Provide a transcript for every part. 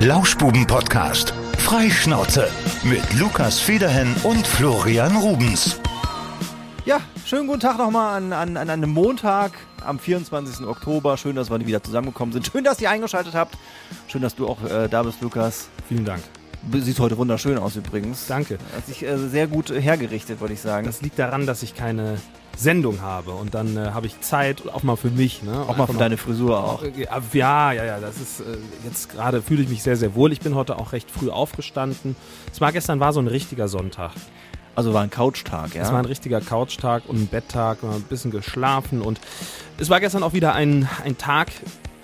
Lauschbuben-Podcast. Freischnauze mit Lukas Federhen und Florian Rubens. Ja, schönen guten Tag nochmal an, an, an einem Montag am 24. Oktober. Schön, dass wir wieder zusammengekommen sind. Schön, dass ihr eingeschaltet habt. Schön, dass du auch äh, da bist, Lukas. Vielen Dank. Sieht heute wunderschön aus übrigens. Danke. Hat sich äh, sehr gut hergerichtet, würde ich sagen. Das liegt daran, dass ich keine Sendung habe und dann äh, habe ich Zeit auch mal für mich. Ne? auch mal für deine Frisur auch. Ja, ja, ja, das ist äh, jetzt gerade fühle ich mich sehr, sehr wohl. Ich bin heute auch recht früh aufgestanden. Es war gestern war so ein richtiger Sonntag. Also war ein Couchtag, ja? Es war ein richtiger Couchtag und ein Betttag, ein bisschen geschlafen und es war gestern auch wieder ein, ein Tag,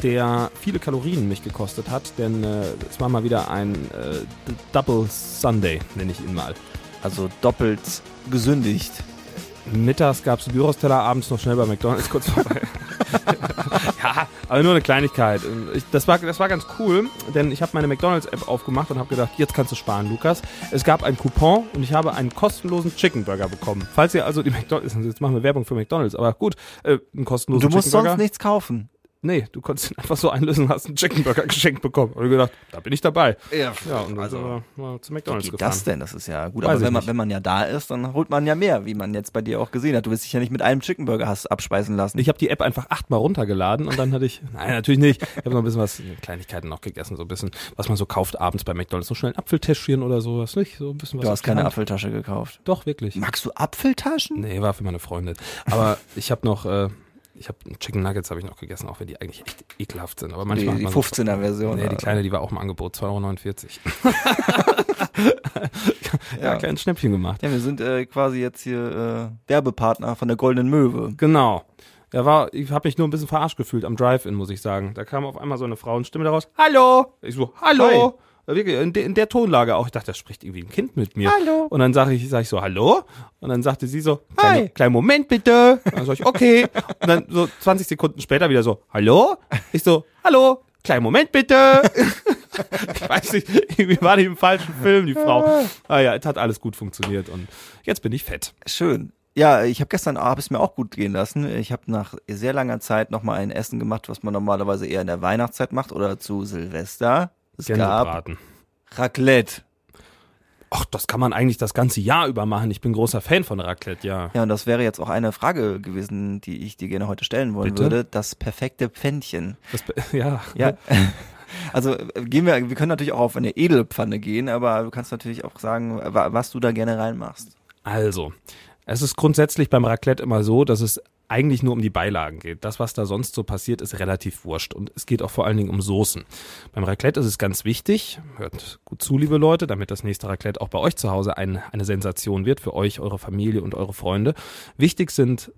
der viele Kalorien mich gekostet hat, denn äh, es war mal wieder ein äh, Double Sunday, nenne ich ihn mal. Also doppelt gesündigt. Mittags gab es Gyros-Teller, abends noch schnell bei McDonalds kurz vorbei. ja, aber nur eine Kleinigkeit. Ich, das, war, das war ganz cool, denn ich habe meine McDonalds-App aufgemacht und habe gedacht, jetzt kannst du sparen, Lukas. Es gab einen Coupon und ich habe einen kostenlosen Chicken Burger bekommen. Falls ihr also die McDonalds, jetzt machen wir Werbung für McDonalds, aber gut, äh, einen kostenlosen Du musst sonst nichts kaufen. Nee, du konntest ihn einfach so einlösen hast einen Chicken Burger geschenkt bekommen. Und gedacht, da bin ich dabei. Ja, Ja, und dann also, sind wir zu wie McDonalds geht gefahren. das denn? Das ist ja gut. Weiß aber wenn man, nicht. wenn man ja da ist, dann holt man ja mehr, wie man jetzt bei dir auch gesehen hat. Du wirst dich ja nicht mit einem Chicken Burger hast abspeisen lassen. Ich habe die App einfach achtmal runtergeladen und dann hatte ich, nein, natürlich nicht. Ich habe noch ein bisschen was, Kleinigkeiten noch gegessen, so ein bisschen, was man so kauft abends bei McDonalds. So schnell ein Apfeltäschchen oder sowas, nicht? So ein bisschen was. du hast keine Hand. Apfeltasche gekauft. Doch, wirklich. Magst du Apfeltaschen? Nee, war für meine Freundin. Aber ich habe noch, äh, ich habe Chicken Nuggets habe ich noch gegessen, auch wenn die eigentlich echt ekelhaft sind. Aber Die, manchmal die man 15er Version. Nee, die oder? kleine, die war auch im Angebot, 2,49 Euro. ja, Ja. kleines Schnäppchen gemacht. Ja, wir sind äh, quasi jetzt hier äh, Werbepartner von der Goldenen Möwe. Genau. Da war, ich habe mich nur ein bisschen verarscht gefühlt am Drive-In, muss ich sagen. Da kam auf einmal so eine Frauenstimme daraus. Hallo! Ich so, hallo! Wirklich, in, de, in der Tonlage auch. Ich dachte, da spricht irgendwie ein Kind mit mir. Hallo. Und dann sage ich, sag ich so, hallo? Und dann sagte sie so, kleine, Hi. kleinen Moment bitte. Und dann sag ich, okay. Und dann so 20 Sekunden später wieder so, hallo? Ich so, hallo? Kleinen Moment bitte. ich weiß nicht, irgendwie war die im falschen Film, die Frau. Ah ja, es hat alles gut funktioniert und jetzt bin ich fett. Schön. Ja, ich habe gestern habe es mir auch gut gehen lassen. Ich habe nach sehr langer Zeit noch mal ein Essen gemacht, was man normalerweise eher in der Weihnachtszeit macht oder zu Silvester. Es gab Gänsebraten. Raclette. Ach, das kann man eigentlich das ganze Jahr über machen. Ich bin großer Fan von Raclette, ja. Ja, und das wäre jetzt auch eine Frage gewesen, die ich dir gerne heute stellen wollen Bitte? würde. Das perfekte Pfännchen. Das, ja. Ja. Also äh, gehen wir, wir können natürlich auch auf eine Edelpfanne gehen, aber du kannst natürlich auch sagen, wa- was du da gerne reinmachst. Also, es ist grundsätzlich beim Raclette immer so, dass es eigentlich nur um die Beilagen geht. Das, was da sonst so passiert, ist relativ wurscht. Und es geht auch vor allen Dingen um Soßen. Beim Raclette ist es ganz wichtig, hört gut zu, liebe Leute, damit das nächste Raclette auch bei euch zu Hause ein, eine Sensation wird, für euch, eure Familie und eure Freunde. Wichtig sind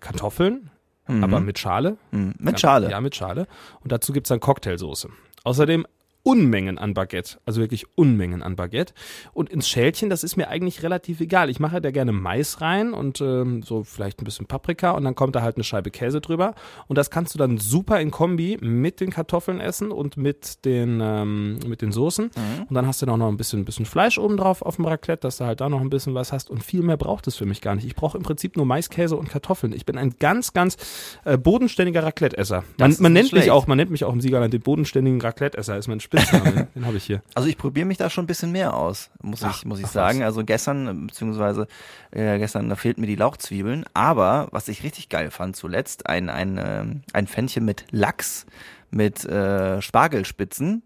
Kartoffeln, aber mit Schale. Hm, mit Schale. Ja, mit Schale. Und dazu gibt's dann Cocktailsoße. Außerdem Unmengen an Baguette, also wirklich Unmengen an Baguette. Und ins Schälchen, das ist mir eigentlich relativ egal. Ich mache da gerne Mais rein und ähm, so vielleicht ein bisschen Paprika und dann kommt da halt eine Scheibe Käse drüber. Und das kannst du dann super in Kombi mit den Kartoffeln essen und mit den, ähm, mit den Soßen. Und dann hast du da noch ein bisschen, bisschen Fleisch oben drauf auf dem Raclette, dass du halt da noch ein bisschen was hast. Und viel mehr braucht es für mich gar nicht. Ich brauche im Prinzip nur Mais, Käse und Kartoffeln. Ich bin ein ganz, ganz äh, bodenständiger Raclette-Esser. Man, man nennt mich auch, man nennt mich auch im Siegerland den bodenständigen Raclette-Esser, ist mein Den habe ich hier. Also ich probiere mich da schon ein bisschen mehr aus, muss Ach, ich, muss ich ach sagen. Also gestern, beziehungsweise äh, gestern, da fehlten mir die Lauchzwiebeln. Aber was ich richtig geil fand zuletzt, ein, ein, ähm, ein Pfännchen mit Lachs, mit äh, Spargelspitzen,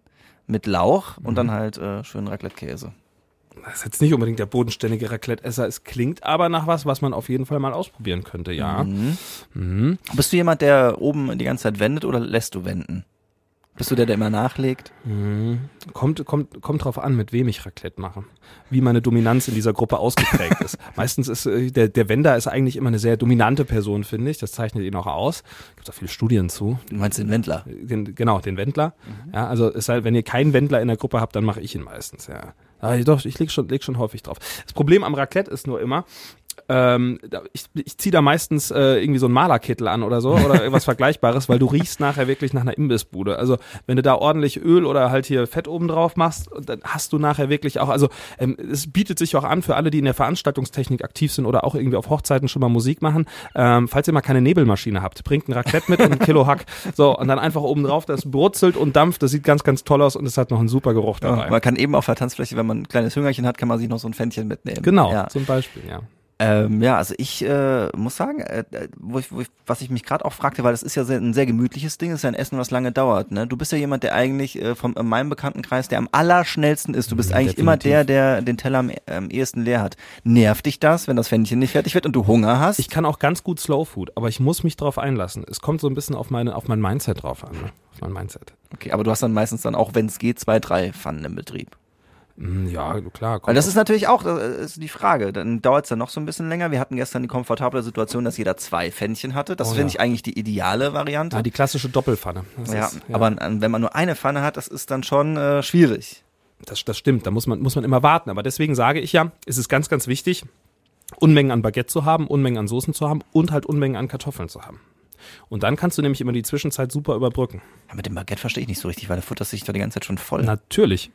mit Lauch und Mhm. dann halt äh, schön Raclette-Käse. Das ist jetzt nicht unbedingt der bodenständige Raclette-Esser. Es klingt aber nach was, was man auf jeden Fall mal ausprobieren könnte, ja. Mhm. Bist du jemand, der oben die ganze Zeit wendet oder lässt du wenden? Bist du der, der immer nachlegt? Kommt, kommt, kommt drauf an, mit wem ich Raclette mache. Wie meine Dominanz in dieser Gruppe ausgeprägt ist. Meistens ist äh, der, der Wender ist eigentlich immer eine sehr dominante Person, finde ich. Das zeichnet ihn auch aus. Gibt auch viele Studien zu. Du meinst den Wendler? Den, genau, den Wendler. Ja, also es sei, wenn ihr keinen Wendler in der Gruppe habt, dann mache ich ihn meistens, ja. Aber doch, ich leg schon, leg schon häufig drauf. Das Problem am Raclette ist nur immer, ähm, ich, ich ziehe da meistens äh, irgendwie so einen Malerkittel an oder so oder irgendwas Vergleichbares, weil du riechst nachher wirklich nach einer Imbissbude. Also wenn du da ordentlich Öl oder halt hier Fett oben drauf machst, dann hast du nachher wirklich auch, also ähm, es bietet sich auch an für alle, die in der Veranstaltungstechnik aktiv sind oder auch irgendwie auf Hochzeiten schon mal Musik machen, ähm, falls ihr mal keine Nebelmaschine habt, bringt ein Raclette mit und ein Kilo Hack. So, und dann einfach oben drauf, das brutzelt und dampft, das sieht ganz, ganz toll aus und es hat noch einen super Geruch dabei. Man kann eben auf der Tanzfläche, wenn man ein kleines Hüngerchen hat, kann man sich noch so ein Fännchen mitnehmen. Genau, Ja. zum Beispiel, ja. Ähm, ja, also ich äh, muss sagen, äh, äh, wo ich, wo ich, was ich mich gerade auch fragte, weil das ist ja sehr, ein sehr gemütliches Ding, ist ja ein Essen, was lange dauert. Ne? Du bist ja jemand, der eigentlich äh, vom in meinem Bekanntenkreis, der am allerschnellsten ist. Du bist Mhm, eigentlich immer definitiv. der, der den Teller am ähm, ehesten leer hat. Nervt dich das, wenn das Fännchen nicht fertig wird und du Hunger hast? Ich kann auch ganz gut Slow Food, aber ich muss mich drauf einlassen. Es kommt so ein bisschen auf meine, auf mein Mindset drauf an, ne? Auf mein Mindset. okay, aber du hast dann meistens dann auch, wenn es geht, zwei, drei Pfannen im Betrieb. Mm, Ja, klar. Weil das auf- ist natürlich auch, das ist die Frage. Dann dauert es dann noch so ein bisschen länger. Wir hatten gestern die komfortable Situation, dass jeder zwei Pfännchen hatte. Das Oh, finde ja. ich eigentlich die ideale Variante. ah, die klassische Doppelpfanne. Ja, ist, aber an- wenn man nur eine Pfanne hat, das ist dann schon äh, schwierig. das, das stimmt. Da muss man, muss man immer warten. Aber deswegen sage ich ja, es ist ganz, ganz wichtig, Unmengen an Baguette zu haben, Unmengen an Soßen zu haben und halt Unmengen an Kartoffeln zu haben. Und dann kannst du nämlich immer die Zwischenzeit super überbrücken. Ja, mit dem Baguette verstehe ich nicht so richtig, weil der futtert sich doch die ganze Zeit schon voll. Natürlich.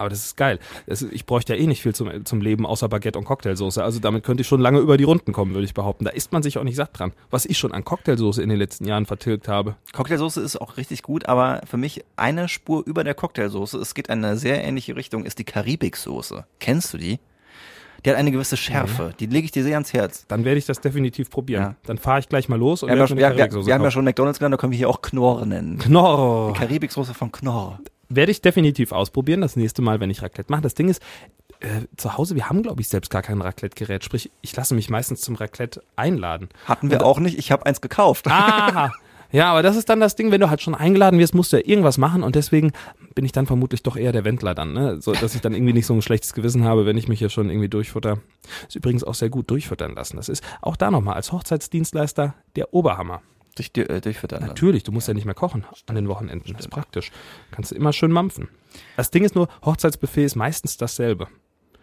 Aber das ist geil. Das ich bräuchte ja eh nicht viel zum, zum Leben außer Baguette und Cocktailsoße. Also damit könnte ich schon lange über die Runden kommen, würde ich behaupten. Da isst man sich auch nicht satt dran. Was ich schon an Cocktailsoße in den letzten Jahren vertilgt habe. Cocktailsoße ist auch richtig gut, aber für mich eine Spur über der Cocktailsoße, es geht in eine sehr ähnliche Richtung, ist die Karibiksoße. Kennst du die? Die hat eine gewisse Schärfe. Die lege ich dir sehr ans Herz. Dann werde ich das definitiv probieren. Ja. Dann fahre ich gleich mal los und Wir haben, ja, wir, wir, wir haben ja schon McDonalds genannt, da können wir hier auch Knorr nennen. Knorr. Karibiksoße von Knorr. Werde ich definitiv ausprobieren, das nächste Mal, wenn ich Raclette mache. Das Ding ist, äh, zu Hause, wir haben, glaube ich, selbst gar kein Raclette-Gerät. Sprich, ich lasse mich meistens zum Raclette einladen. Hatten wir auch nicht, ich habe eins gekauft. Aha. Ja, aber das ist dann das Ding, wenn du halt schon eingeladen wirst, musst du ja irgendwas machen und deswegen bin ich dann vermutlich doch eher der Wendler dann, ne? So, dass ich dann irgendwie nicht so ein schlechtes Gewissen habe, wenn ich mich hier schon irgendwie durchfutter. Ist übrigens auch sehr gut durchfuttern lassen. Das ist auch da nochmal als Hochzeitsdienstleister der Oberhammer. Durch, äh, durchfüttern. lassen. Natürlich, du musst ja nicht mehr kochen an den Wochenenden. Das ist praktisch. Kannst du immer schön mampfen. Das Ding ist nur, Hochzeitsbuffet ist meistens dasselbe.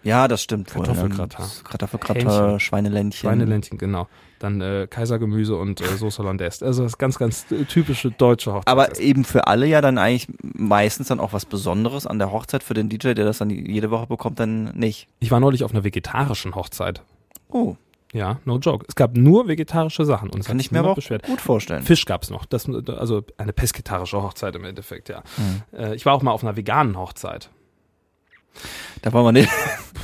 Ja, das stimmt. Kartoffelgratin. Kartoffelgratin, Hähnchen. Schweineländchen. Schweineländchen, genau. Dann äh, Kaisergemüse und äh, Sauce Hollandaise. Also das ganz, ganz äh, typische deutsche Hochzeit. Aber eben für alle ja dann eigentlich meistens dann auch was Besonderes an der Hochzeit. Für den DJ, der das dann jede Woche bekommt, dann nicht. ich war neulich auf einer vegetarischen Hochzeit. Oh, Ja, no joke. Es gab nur vegetarische Sachen und es kann ich mir aber auch beschwert. gut vorstellen. Fisch gab's noch. Das, also eine pesketarische Hochzeit im Endeffekt, ja. Mhm. Äh, ich war auch mal auf einer veganen Hochzeit. Da wollen wir nicht.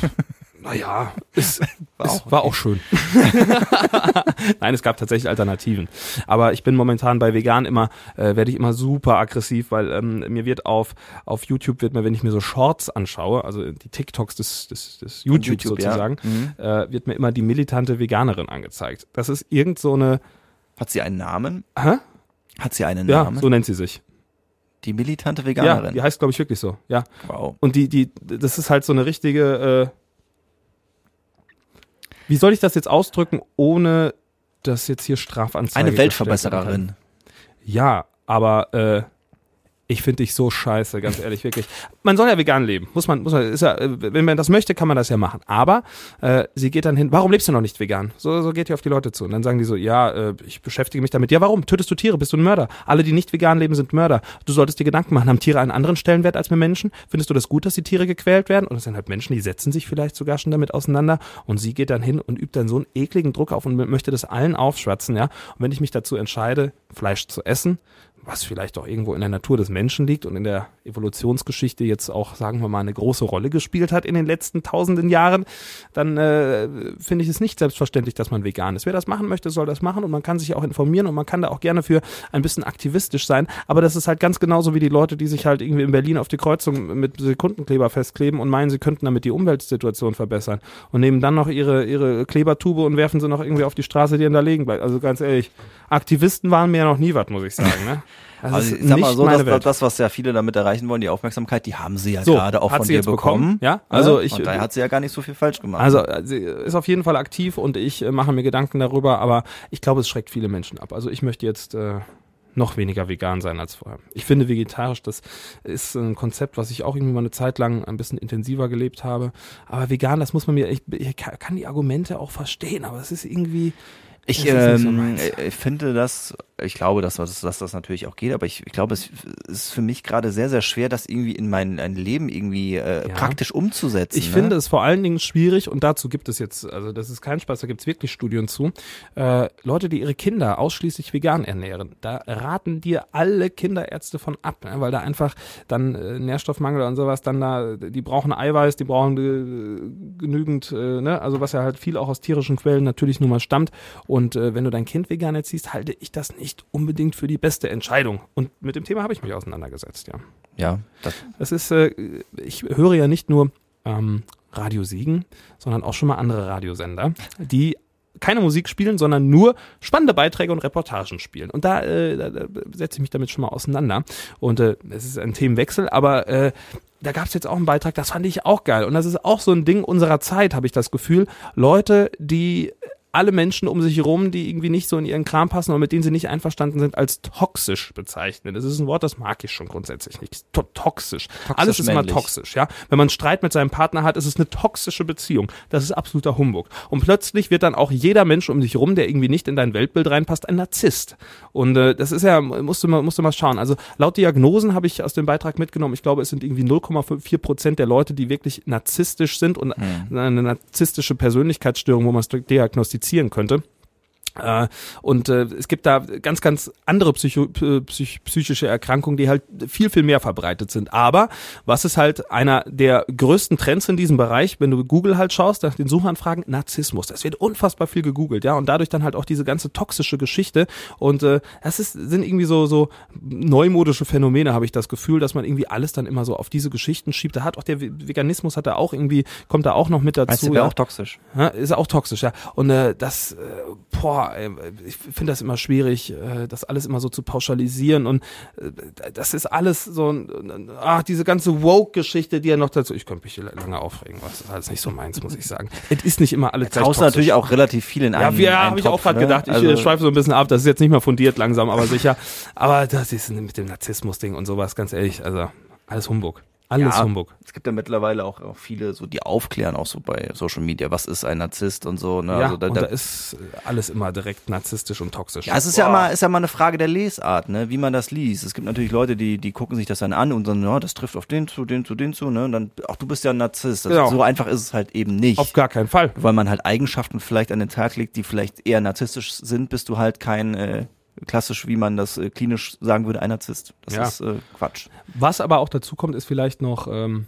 Naja, es War es auch war auch schön. Nein, es gab tatsächlich Alternativen. Aber ich bin momentan bei vegan immer, äh, werde ich immer super aggressiv, weil ähm, mir wird auf, auf YouTube wird mir, wenn ich mir so Shorts anschaue, also die TikToks des, des, des YouTube, YouTube, ja. sozusagen, Mhm. äh, wird mir immer die militante Veganerin angezeigt. Das ist irgend so eine, Hat sie einen Namen? hä? Hat sie einen Ja, Namen? so nennt sie sich. Die militante Ja, Veganerin. die heißt, glaube ich, wirklich so. Ja. wow. Und die, die, das ist halt so eine richtige, äh, wie soll ich das jetzt ausdrücken, ohne dass jetzt hier Strafanzeige Eine Weltverbessererin. Ja, aber äh, ich finde dich so scheiße, ganz ehrlich, wirklich. Man soll ja vegan leben, muss man, muss man, ist ja, wenn man das möchte, kann man das ja machen. Aber äh, sie geht dann hin, warum lebst du noch nicht vegan? So, so geht die auf die Leute zu. Und dann sagen die so, ja, äh, ich beschäftige mich damit. Ja, warum? Tötest du Tiere? Bist du ein Mörder? Alle, die nicht vegan leben, sind Mörder. Du solltest dir Gedanken machen, haben Tiere einen anderen Stellenwert als wir Menschen? Findest du das gut, dass die Tiere gequält werden? Und es sind halt Menschen, die setzen sich vielleicht sogar schon damit auseinander. Und sie geht dann hin und übt dann so einen ekligen Druck auf und möchte das allen aufschwatzen, ja. Und wenn ich mich dazu entscheide, Fleisch zu essen, was vielleicht auch irgendwo in der Natur des Menschen liegt und in der Evolutionsgeschichte jetzt auch, sagen wir mal, eine große Rolle gespielt hat in den letzten tausenden Jahren, dann äh, finde ich es nicht selbstverständlich, dass man vegan ist. Wer das machen möchte, soll das machen und man kann sich auch informieren und man kann da auch gerne für ein bisschen aktivistisch sein. Aber das ist halt ganz genauso wie die Leute, die sich halt irgendwie in Berlin auf die Kreuzung mit Sekundenkleber festkleben und meinen, sie könnten damit die Umweltsituation verbessern und nehmen dann noch ihre, ihre Klebertube und werfen sie noch irgendwie auf die Straße, die dann da liegen bleibt. Also ganz ehrlich, Aktivisten waren mir ja noch nie was, muss ich sagen. Ne? Das Also ist ich sag mal nicht so, meine dass, das, was ja viele damit erreichen wollen, die Aufmerksamkeit, die haben sie ja So, gerade auch hat von sie dir jetzt bekommen, bekommen. ja? Also ich- und daher hat sie ja gar nicht so viel falsch gemacht. Also äh, sie ist auf jeden Fall aktiv und ich äh, mache mir Gedanken darüber, aber ich glaube, es schreckt viele Menschen ab. Also ich möchte jetzt äh, noch weniger vegan sein als vorher. Ich finde vegetarisch, das ist ein Konzept, was ich auch irgendwie mal eine Zeit lang ein bisschen intensiver gelebt habe. Aber vegan, das muss man mir, ich, ich kann die Argumente auch verstehen, aber es ist irgendwie, Ich, Das so ähm, meins. äh, finde das, ich glaube, dass, das- dass das natürlich auch geht, aber ich, ich glaube, es ist für mich gerade sehr, sehr schwer, das irgendwie in mein, ein Leben irgendwie äh, Ja. praktisch umzusetzen. Ich ne? finde es vor allen Dingen schwierig und dazu gibt es jetzt, also das ist kein Spaß, da gibt es wirklich Studien zu. Äh, Leute, die ihre Kinder ausschließlich vegan ernähren, da raten dir alle Kinderärzte von ab, ne, weil da einfach dann äh, Nährstoffmangel und sowas, dann da, die brauchen Eiweiß, die brauchen äh, genügend, äh, ne, also was ja halt viel auch aus tierischen Quellen natürlich nun mal stammt. Und äh, wenn du dein Kind vegan erziehst, halte ich das nicht unbedingt für die beste Entscheidung. Und mit dem Thema habe ich mich auseinandergesetzt, ja. Ja, das, Es ist, äh, ich höre ja nicht nur ähm, Radio Siegen, sondern auch schon mal andere Radiosender, die keine Musik spielen, sondern nur spannende Beiträge und Reportagen spielen. Und da, äh, da, da setze ich mich damit schon mal auseinander. Und äh, es ist ein Themenwechsel, aber äh, da gab es jetzt auch einen Beitrag, das fand ich auch geil. Und das ist auch so ein Ding unserer Zeit, habe ich das Gefühl. Leute, die alle Menschen um sich herum, die irgendwie nicht so in ihren Kram passen und mit denen sie nicht einverstanden sind, als toxisch bezeichnen. Das ist ein Wort, das mag ich schon grundsätzlich nicht. To toxisch. Alles ist immer männlich. toxisch, ja. Wenn man Streit mit seinem Partner hat, ist es eine toxische Beziehung. Das ist absoluter Humbug. Und plötzlich wird dann auch jeder Mensch um dich herum, der irgendwie nicht in dein Weltbild reinpasst, ein Narzisst. Und äh, das ist ja, musst du mal, musst du mal schauen. Also laut Diagnosen habe ich aus dem Beitrag mitgenommen, ich glaube, es sind irgendwie 0,4 Prozent der Leute, die wirklich narzisstisch sind und eine narzisstische Persönlichkeitsstörung, wo man es diagnostizieren könnte. Äh, und äh, es gibt da ganz, ganz andere Psycho psych psychische Erkrankungen, die halt viel, viel mehr verbreitet sind. Aber was ist halt einer der größten Trends in diesem Bereich, wenn du Google halt schaust, nach den Suchanfragen, Narzissmus. Das wird unfassbar viel gegoogelt, ja, und dadurch dann halt auch diese ganze toxische Geschichte. Und äh, das ist, sind irgendwie so, so neumodische Phänomene, habe ich das Gefühl, dass man irgendwie alles dann immer so auf diese Geschichten schiebt. Da hat auch der Ve- Veganismus hat da auch irgendwie, kommt da auch noch mit dazu. meinst du, ja. auch toxisch? Ja, ist auch toxisch, ja. Und äh, das, äh, boah, ey, ich finde das immer schwierig, äh, das alles immer so zu pauschalisieren. Und äh, das ist alles so, ein, ach, diese ganze Woke-Geschichte, die ja noch dazu, ich könnte mich hier lange aufregen, das ist alles nicht so meins, muss ich sagen. Es ist nicht immer alles Haust toxisch. natürlich auch relativ viel in Ja, einen wir einen habe ich auch gerade ne? gedacht. Ich Also- äh, schweife so ein bisschen ab. Das ist jetzt nicht mehr fundiert langsam, aber sicher. Aber das ist mit dem Narzissmus-Ding und sowas, ganz ehrlich, also alles Humbug. Alles Ja, Humbug. Es gibt ja mittlerweile auch, auch viele, so die aufklären auch so bei Social Media, was ist ein Narzisst und so. Ne? Ja, also da, und da da, ist alles immer direkt narzisstisch und toxisch. ja, es ist ja immer, ist ja mal eine Frage der Lesart, ne, wie man das liest. Es gibt natürlich Leute, die, die gucken sich das dann an und dann, ja, das trifft auf den zu, den zu, den zu, ne, und dann, auch du bist ja ein Narzisst. Das, Genau. So einfach ist es halt eben nicht. Auf gar keinen Fall. weil man halt Eigenschaften vielleicht an den Tag legt, die vielleicht eher narzisstisch sind, bist du halt kein äh, klassisch, wie man das äh, klinisch sagen würde, ein Narzisst. Das Ja. ist äh, Quatsch. Was aber auch dazu kommt, ist vielleicht noch, ähm,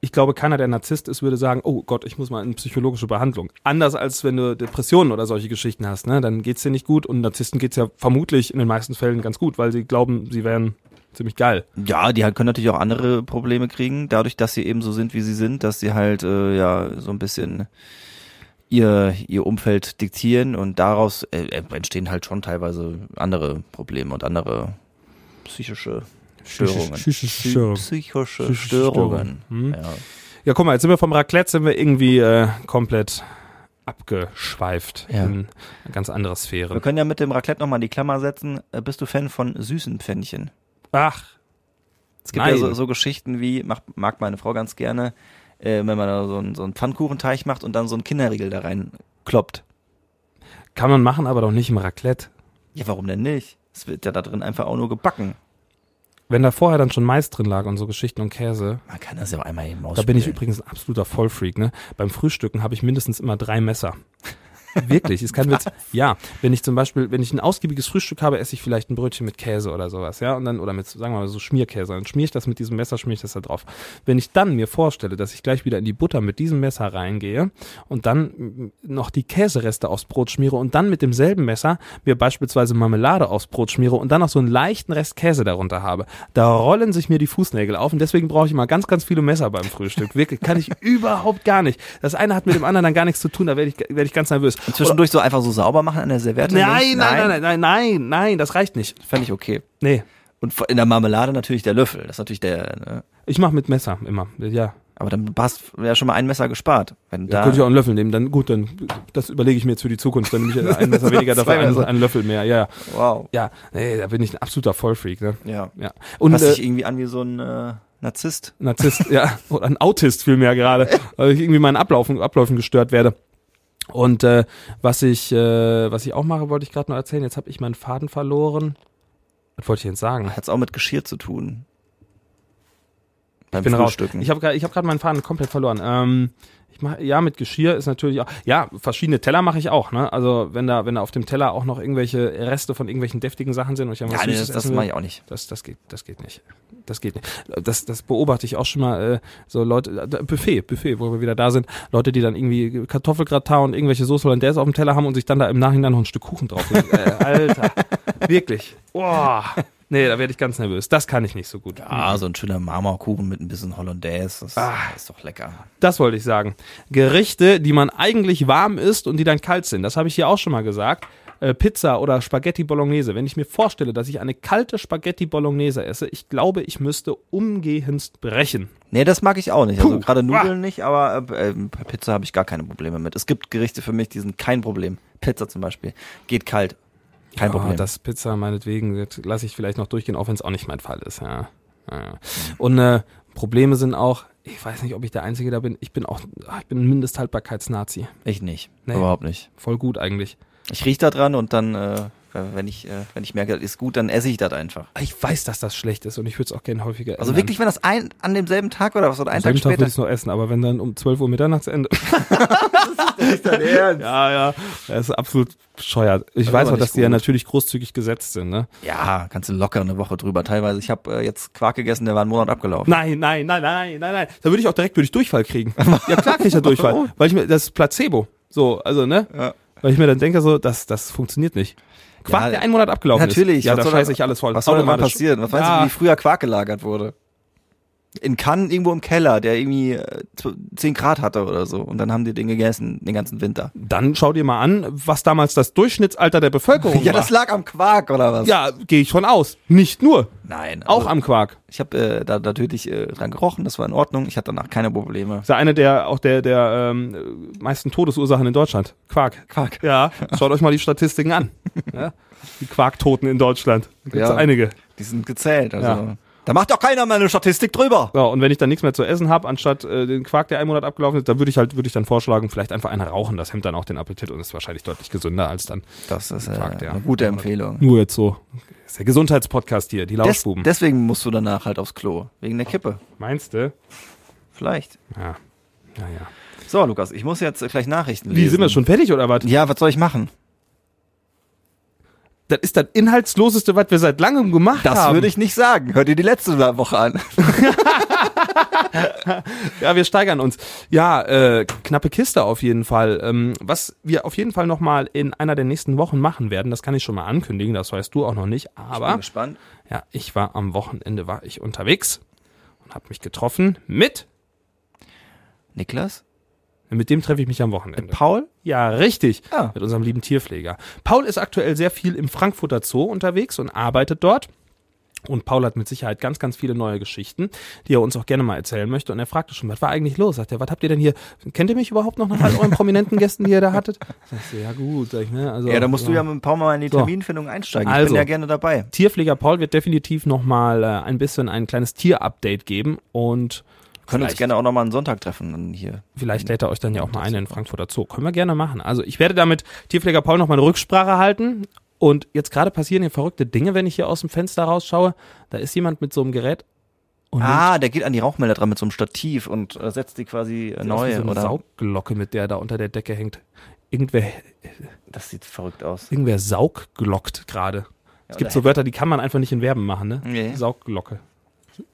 ich glaube, keiner, der Narzisst ist, würde sagen, oh Gott, ich muss mal in psychologische Behandlung. Anders als wenn du Depressionen oder solche Geschichten hast, ne? Dann geht's dir nicht gut und Narzissten geht's ja vermutlich in den meisten Fällen ganz gut, weil sie glauben, sie wären ziemlich geil. Ja, die halt können natürlich auch andere Probleme kriegen, dadurch, dass sie eben so sind, wie sie sind, dass sie halt äh, ja so ein bisschen ihr ihr Umfeld diktieren und daraus äh, entstehen halt schon teilweise andere Probleme und andere psychische Störungen. Psychische. Psychische Psychische Störungen. Störungen. Hm. Ja. Ja, guck mal, jetzt sind wir vom Raclette, sind wir irgendwie äh, komplett abgeschweift Ja. in eine ganz andere Wir Sphäre. können ja mit dem Raclette nochmal die Klammer setzen. Äh, Bist du Fan von süßen Pfännchen? Ach, Es gibt Nein. ja so, so Geschichten wie, mag, mag meine Frau ganz gerne, äh, wenn man da so einen, so einen Pfannkuchenteig macht und dann so einen Kinderriegel da rein kloppt. kann man machen, aber doch nicht im Raclette. Ja, warum denn nicht? Es wird ja da drin einfach auch nur gebacken. Wenn da vorher dann schon Mais drin lag und so Geschichten und Käse, Man kann das ja auch einmal eben Da ausspülen. bin ich übrigens ein absoluter Vollfreak, ne? Beim Frühstücken habe ich mindestens immer drei Messer. Wirklich, ist kein Witz. Ja, wenn ich zum Beispiel, wenn ich ein ausgiebiges Frühstück habe, esse ich vielleicht ein Brötchen mit Käse oder sowas, ja, und dann, oder mit, sagen wir mal, so Schmierkäse, dann schmier ich das mit diesem Messer, schmier ich das da drauf. Wenn ich dann mir vorstelle, dass ich gleich wieder in die Butter mit diesem Messer reingehe und dann noch die Käsereste aufs Brot schmiere und dann mit demselben Messer mir beispielsweise Marmelade aufs Brot schmiere und dann noch so einen leichten Rest Käse darunter habe, da rollen sich mir die Fußnägel auf und deswegen brauche ich immer ganz, ganz viele Messer beim Frühstück. Wirklich, kann ich überhaupt gar nicht. Das eine hat mit dem anderen dann gar nichts zu tun, da werde ich, werde ich ganz nervös. Und zwischendurch so einfach so sauber machen an der Serviette? Nein, nein, nein, nein, nein, nein, nein, das reicht nicht. Fände ich okay. Nee, Und in der Marmelade natürlich der Löffel. Das ist natürlich der, ne? ich mache mit Messer immer. Ja, Aber dann hast du ja schon mal ein Messer gespart. Wenn Da da, könnte ich auch einen Löffel nehmen. Dann gut, dann das überlege ich mir jetzt für die Zukunft. Dann nehme ich ein Messer weniger, dafür einen, einen Löffel mehr. Ja, ja. wow. ja. Nee, da bin ich ein absoluter Vollfreak. Ne? Ja. Ja. Und Hast äh, dich irgendwie an wie so ein äh, Narzisst. Narzisst, ja, oder ein Autist vielmehr gerade, weil ich irgendwie meinen Ablaufen, Abläufen gestört werde. Und äh, was ich, äh, was ich auch mache, wollte ich gerade noch erzählen. Jetzt habe ich meinen Faden verloren. Was wollte ich jetzt sagen? Hat's auch mit Geschirr zu tun. Beim Ich bin raus. Frühstücken. Ich habe gerade, ich habe gerade meinen Faden komplett verloren. Ähm, ich mach, ja, mit Geschirr ist natürlich auch, ja, verschiedene Teller mache ich auch. Ne? Also wenn da, wenn da auf dem Teller auch noch irgendwelche Reste von irgendwelchen deftigen Sachen sind und ich dann was ja, nee, das, das mache ich auch nicht. Das, das geht, das geht nicht. Das geht nicht. Das, das beobachte ich auch schon mal, äh, so Leute, äh, Buffet, Buffet, wo wir wieder da sind, Leute, die dann irgendwie Kartoffelgratin und irgendwelche Soße Hollandaise auf dem Teller haben und sich dann da im Nachhinein noch ein Stück Kuchen drauf. äh, Alter, wirklich. Boah. Nee, da werde ich ganz nervös. Das kann ich nicht so gut. Ah, so ein schöner Marmorkuchen mit ein bisschen Hollandaise. Das Ah. ist doch lecker. Das wollte ich sagen. Gerichte, die man eigentlich warm isst und die dann kalt sind. Das habe ich hier auch schon mal gesagt. Äh, Pizza oder Spaghetti Bolognese. Wenn ich mir vorstelle, dass ich eine kalte Spaghetti Bolognese esse, ich glaube, ich müsste umgehendst brechen. Nee, das mag ich auch nicht. Also Puh. gerade Nudeln nicht, aber äh, äh, bei Pizza habe ich gar keine Probleme mit. Es gibt Gerichte für mich, die sind kein Problem. Pizza zum Beispiel. Geht kalt. Kein Ja, Problem. Das Pizza meinetwegen lasse ich vielleicht noch durchgehen, auch wenn es auch nicht mein Fall ist. Ja. Ja. Und äh, Probleme sind auch, ich weiß nicht, ob ich der Einzige da bin, ich bin auch, ah, ich bin ein Mindesthaltbarkeitsnazi. ich nicht. Nee. Überhaupt nicht. Voll gut eigentlich. Ich riech da dran und dann, äh, wenn ich, äh, wenn ich merke, das ist gut, dann esse ich das einfach. Ich weiß, dass das schlecht ist und ich würde es auch gerne häufiger Also ändern. wirklich, wenn das ein, an demselben Tag oder was, oder einen Tag Tag würde später. ich es noch essen, aber wenn dann um 12 Uhr Mitternachtsende. dein Ernst? ja, ja. Das ist absolut bescheuert. Ich Das ist weiß auch, dass nicht die ja gut. natürlich großzügig gesetzt sind, ne? Ja, kannst du locker eine Woche drüber. Teilweise, ich habe äh, jetzt Quark gegessen, der war einen Monat abgelaufen. Nein, nein, nein, nein, nein, nein. Da würde ich auch direkt würde ich Durchfall kriegen. Ja, klar kriege ich ja Durchfall. Weil ich mir, das ist Placebo. So, also, ne? Ja. Weil ich mir dann denke, so, das, das funktioniert nicht. Quark, Ja, der einen Monat abgelaufen Natürlich. ist. Ja, was da scheiße ich alles voll. Was soll denn mal passieren? Was Ja. du, wie früher Quark gelagert wurde? In Cannes irgendwo im Keller, der irgendwie äh, zw- 10 Grad hatte oder so. Und dann haben die den gegessen, den ganzen Winter. Dann schau dir mal an, was damals das Durchschnittsalter der Bevölkerung Ja, war. das lag am Quark oder was? ja, gehe ich von aus. Nicht nur. Nein. Auch also, am Quark. Ich habe äh, da natürlich äh, dran gerochen, das war in Ordnung. Ich hatte danach keine Probleme. Das ist ja eine der, auch der, der ähm, meisten Todesursachen in Deutschland. Quark. Quark. Ja, schaut euch mal die Statistiken an. Ja, die Quarktoten in Deutschland. Da gibt's Ja. einige. Die sind gezählt. Also. Ja. Da macht doch keiner mehr eine Statistik drüber. So, und wenn ich dann nichts mehr zu essen habe, anstatt äh, den Quark, der einen Monat abgelaufen ist, dann würde ich halt, würde ich dann vorschlagen, vielleicht einfach einer rauchen. Das hemmt dann auch den Appetit und ist wahrscheinlich deutlich gesünder als dann Das ist äh, Quark, ja. eine gute Empfehlung. nur jetzt so. Das ist der Gesundheitspodcast hier, die Des, Lauschbuben. deswegen musst du danach halt aufs Klo. Wegen der Kippe. Meinst du? Vielleicht. Ja. Naja. So, Lukas, ich muss jetzt äh, gleich Nachrichten lesen. Wie, sind wir schon fertig oder was? Ja, was soll ich machen? Das ist das Inhaltsloseste, was wir seit langem gemacht Das haben. würde ich nicht sagen. Hör dir die letzte Woche an. Ja, wir steigern uns. Ja, äh, knappe Kiste auf jeden Fall. Ähm, was wir auf jeden Fall nochmal in einer der nächsten Wochen machen werden, das kann ich schon mal ankündigen, das weißt du auch noch nicht. Bin Aber gespannt. ja, ich war am Wochenende war ich unterwegs und habe mich getroffen mit Niklas? Mit dem treffe ich mich am Wochenende. Paul? Ja, richtig. Ah. Mit unserem lieben Tierpfleger. Paul ist aktuell sehr viel im Frankfurter Zoo unterwegs und arbeitet dort. Und Paul hat mit Sicherheit ganz, ganz viele neue Geschichten, die er uns auch gerne mal erzählen möchte. Und er fragte schon, was war eigentlich los? Sagt er, was habt ihr denn hier? Kennt ihr mich überhaupt noch nach all euren prominenten Gästen, die ihr da hattet? Sag ich so, ja gut, sag ich, ne? Also, Ja, da musst du ja mit Paul mal in die So. Terminfindung einsteigen. Ich Also. bin ja gerne dabei. Tierpfleger Paul wird definitiv nochmal äh, ein bisschen ein kleines Tier-Update geben und Wir können uns gerne auch nochmal einen Sonntag treffen dann hier. Vielleicht lädt er euch dann ja auch mal ein in Frankfurter Zoo. Können wir gerne machen. Also ich werde damit Tierpfleger Paul noch mal eine Rücksprache halten. Und jetzt gerade passieren hier verrückte Dinge, wenn ich hier aus dem Fenster rausschaue. Da ist jemand mit so einem Gerät Ah, der geht an die Rauchmelder dran mit so einem Stativ und äh, setzt die quasi äh, neu. so eine oder? Saugglocke, mit der da unter der Decke hängt. Irgendwer, Das sieht verrückt aus. irgendwer saugglockt gerade. es gibt so Wörter, die kann man einfach nicht in Verben machen, ne? Nee. Saugglocke.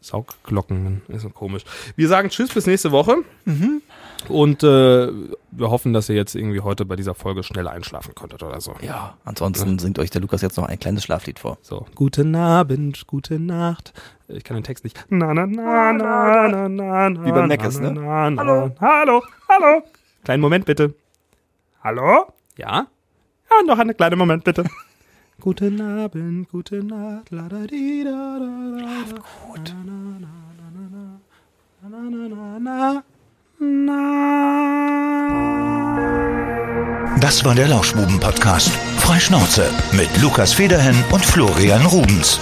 Saugglocken, ist so komisch. Wir sagen Tschüss bis nächste Woche. Mhm. Und äh, wir hoffen, dass ihr jetzt irgendwie heute bei dieser Folge schnell einschlafen konntet oder so. Ja, ansonsten singt euch der Lukas jetzt noch ein kleines Schlaflied vor. So, guten Abend, gute Nacht. Ich kann den Text nicht. Na, na, na, na, na, na, na, Wie beim Meckes, na, ne? na, na. Hallo, hallo, hallo. Kleinen Moment bitte. Hallo? Ja? Ja, noch einen kleinen Moment bitte. Guten Abend, gute Nacht, la da di da da. Schlaft gut. Na na na na na na. Das war der Lauschbuben-Podcast. Freischnauze mit Lukas Federhen und Florian Rubens.